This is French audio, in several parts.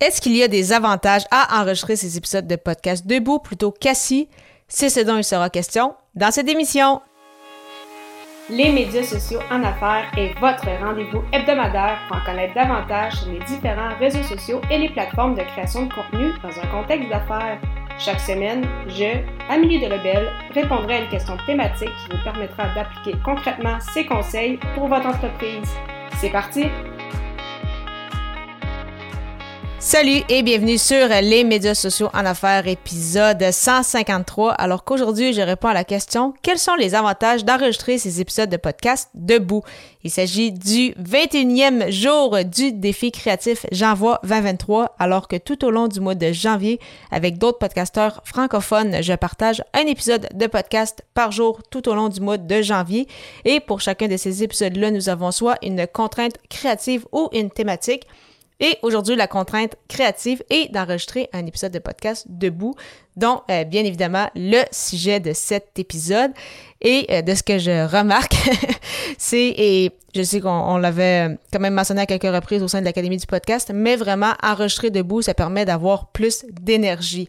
Est-ce qu'il y a des avantages à enregistrer ces épisodes de podcast debout plutôt qu'assis? C'est ce dont il sera question dans cette émission. Les médias sociaux en affaires est votre rendez-vous hebdomadaire pour en connaître davantage sur les différents réseaux sociaux et les plateformes de création de contenu dans un contexte d'affaires. Chaque semaine, je, Amélie Delebel, répondrai à une question thématique qui vous permettra d'appliquer concrètement ces conseils pour votre entreprise. C'est parti! Salut et bienvenue sur les médias sociaux en affaires, épisode 153. Alors qu'aujourd'hui, je réponds à la question quels sont les avantages d'enregistrer ces épisodes de podcast debout? Il s'agit du 21e jour du défi créatif J'envoie 2023, alors que tout au long du mois de janvier, avec d'autres podcasteurs francophones, je partage un épisode de podcast par jour tout au long du mois de janvier. Et pour chacun de ces épisodes-là, nous avons soit une contrainte créative ou une thématique. Et aujourd'hui, la contrainte créative est d'enregistrer un épisode de podcast debout, dont euh, bien évidemment le sujet de cet épisode. Et euh, de ce que je remarque, c'est, et je sais qu'on l'avait quand même mentionné à quelques reprises au sein de l'Académie du podcast, mais vraiment enregistrer debout, ça permet d'avoir plus d'énergie.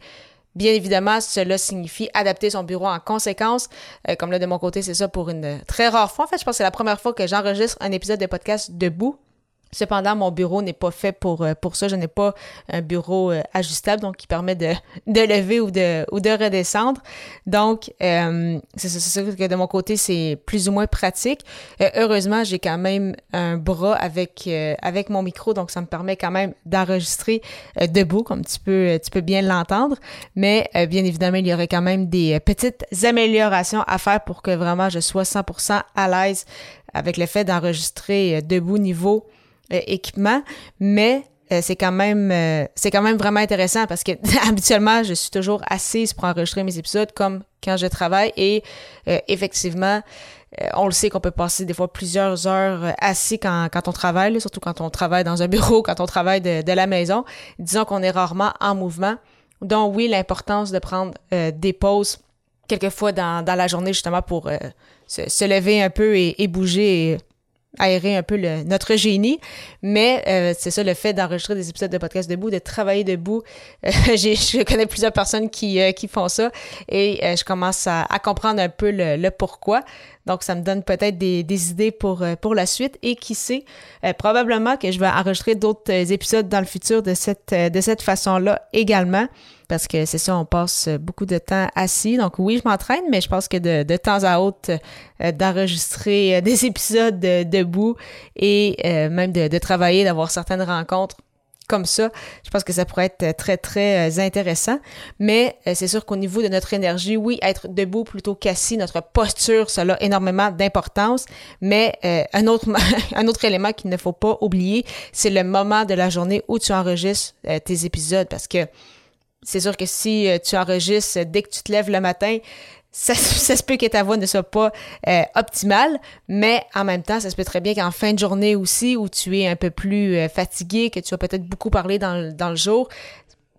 Bien évidemment, cela signifie adapter son bureau en conséquence. Euh, comme là, de mon côté, c'est ça pour une très rare fois. En fait, je pense que c'est la première fois que j'enregistre un épisode de podcast debout. Cependant, mon bureau n'est pas fait pour, euh, pour ça. Je n'ai pas un bureau euh, ajustable, donc qui permet de, de lever ou de, ou de redescendre. Donc, euh, c'est sûr que de mon côté, c'est plus ou moins pratique. Euh, heureusement, j'ai quand même un bras avec, avec mon micro, donc ça me permet quand même d'enregistrer debout, comme tu peux, tu peux bien l'entendre. Mais bien évidemment, il y aurait quand même des petites améliorations à faire pour que vraiment je sois 100% à l'aise avec le fait d'enregistrer debout niveau équipement, mais euh, c'est quand même euh, c'est quand même vraiment intéressant parce que habituellement je suis toujours assise pour enregistrer mes épisodes comme quand je travaille et effectivement on le sait qu'on peut passer des fois plusieurs heures assis quand, quand on travaille, surtout quand on travaille dans un bureau, quand on travaille de, de la maison. Disons qu'on est rarement en mouvement. Donc oui, l'importance de prendre des pauses quelquefois dans, dans la journée justement pour se, se, lever un peu et, et bouger et aérer un peu notre génie, mais euh, c'est ça le fait d'enregistrer des épisodes de podcast debout, de travailler debout. Euh, je connais plusieurs personnes qui, euh, qui font ça et je commence à, comprendre un peu le, pourquoi. Donc ça me donne peut-être des, des, idées pour, pour la suite et qui sait, probablement que je vais enregistrer d'autres épisodes dans le futur de cette, de cette façon-là également parce que c'est ça, on passe beaucoup de temps assis. Donc oui, je m'entraîne, mais je pense que de, de temps à autre, euh, d'enregistrer euh, des épisodes debout et euh, même de, travailler, d'avoir certaines rencontres comme ça, je pense que ça pourrait être très, très intéressant. Mais c'est sûr qu'au niveau de notre énergie, oui, être debout plutôt qu'assis, notre posture, cela a énormément d'importance. Mais un, autre, un autre élément qu'il ne faut pas oublier, c'est le moment de la journée où tu enregistres tes épisodes. Parce que c'est sûr que si euh, tu enregistres dès que tu te lèves le matin, ça, ça, se peut que ta voix ne soit pas euh, optimale, mais en même temps, ça se peut très bien qu'en fin de journée aussi, où tu es un peu plus euh, fatigué, que tu vas peut-être beaucoup parler dans, le, dans le jour,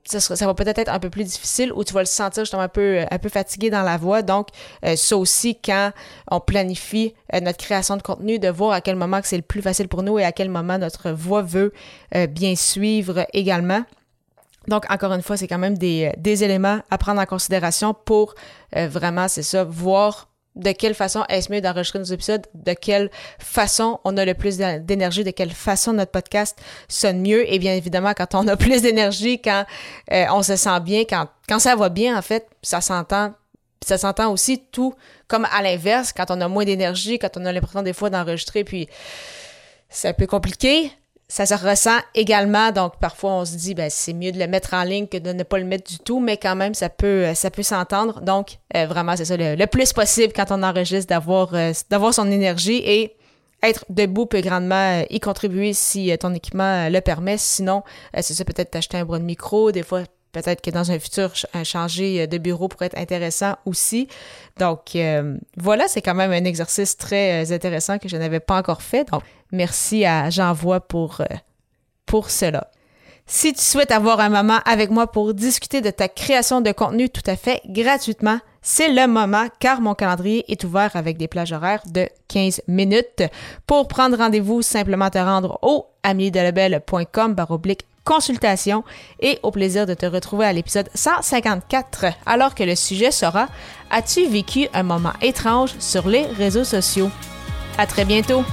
ça, sera, ça va peut-être être un peu plus difficile ou tu vas le sentir justement un peu, un peu fatigué dans la voix. Donc, euh, ça aussi, quand on planifie notre création de contenu, de voir à quel moment que c'est le plus facile pour nous et à quel moment notre voix veut bien suivre également. Donc, encore une fois, c'est quand même des, des, éléments à prendre en considération pour euh, vraiment, c'est ça, voir de quelle façon est-ce mieux d'enregistrer nos épisodes, de quelle façon on a le plus d'énergie, de quelle façon notre podcast sonne mieux. Et bien évidemment, quand on a plus d'énergie, quand euh, on se sent bien, quand, quand ça va bien, en fait, ça s'entend. Ça s'entend aussi tout comme à l'inverse, quand on a moins d'énergie, quand on a l'impression des fois d'enregistrer, puis c'est un peu compliqué ça se ressent également. Donc, parfois, on se dit, ben, c'est mieux de le mettre en ligne que de ne pas le mettre du tout, mais quand même, ça peut, euh, ça peut s'entendre. Donc, euh, vraiment, c'est ça, le, plus possible quand on enregistre, d'avoir, euh, d'avoir son énergie et être debout peut grandement y contribuer si ton équipement le permet. Sinon, c'est ça, peut-être t'acheter un bras de micro. Des fois, peut-être que dans un futur, changer de bureau pourrait être intéressant aussi. Donc, voilà, c'est quand même un exercice très intéressant que je n'avais pas encore fait. Donc, Merci à J'envoie pour, euh, pour cela. Si tu souhaites avoir un moment avec moi pour discuter de ta création de contenu tout à fait gratuitement, c'est le moment car mon calendrier est ouvert avec des plages horaires de 15 minutes. Pour prendre rendez-vous, simplement te rendre au amiedelabel.com baroblique consultation et au plaisir de te retrouver à l'épisode 154 alors que le sujet sera As-tu vécu un moment étrange sur les réseaux sociaux? À très bientôt!